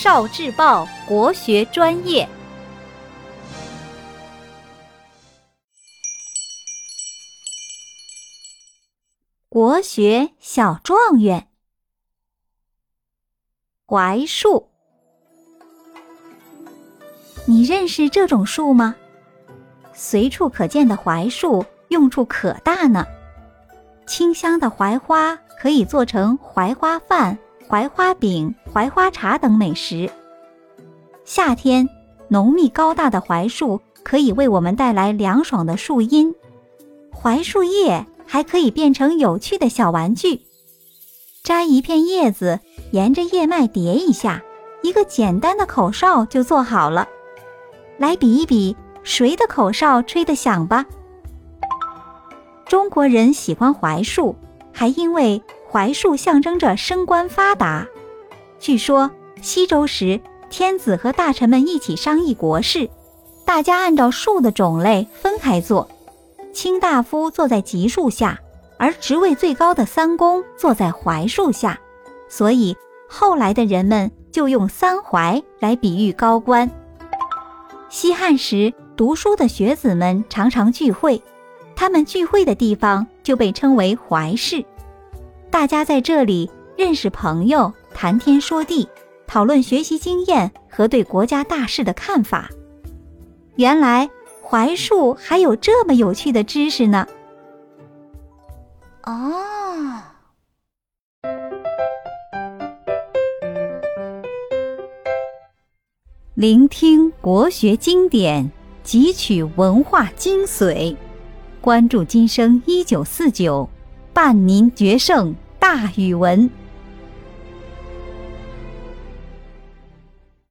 少智报国学专业，国学小状元，槐树。你认识这种树吗？随处可见的槐树，用处可大呢。清香的槐花可以做成槐花饭、槐花饼、槐花茶等美食。夏天，浓密高大的槐树可以为我们带来凉爽的树荫。槐树叶还可以变成有趣的小玩具。摘一片叶子，沿着叶脉叠一下，一个简单的口哨就做好了。来比一比，谁的口哨吹得响吧？中国人喜欢槐树，还因为槐树象征着升官发达。据说西周时，天子和大臣们一起商议国事，大家按照树的种类分开坐，卿大夫坐在棘树下，而职位最高的三公坐在槐树下，所以后来的人们就用三槐来比喻高官。西汉时，读书的学子们常常聚会。他们聚会的地方就被称为槐室，大家在这里认识朋友，谈天说地，讨论学习经验和对国家大事的看法。原来槐树还有这么有趣的知识呢！哦，聆听国学经典，汲取文化精髓。关注今生一九四九，伴您决胜大语文。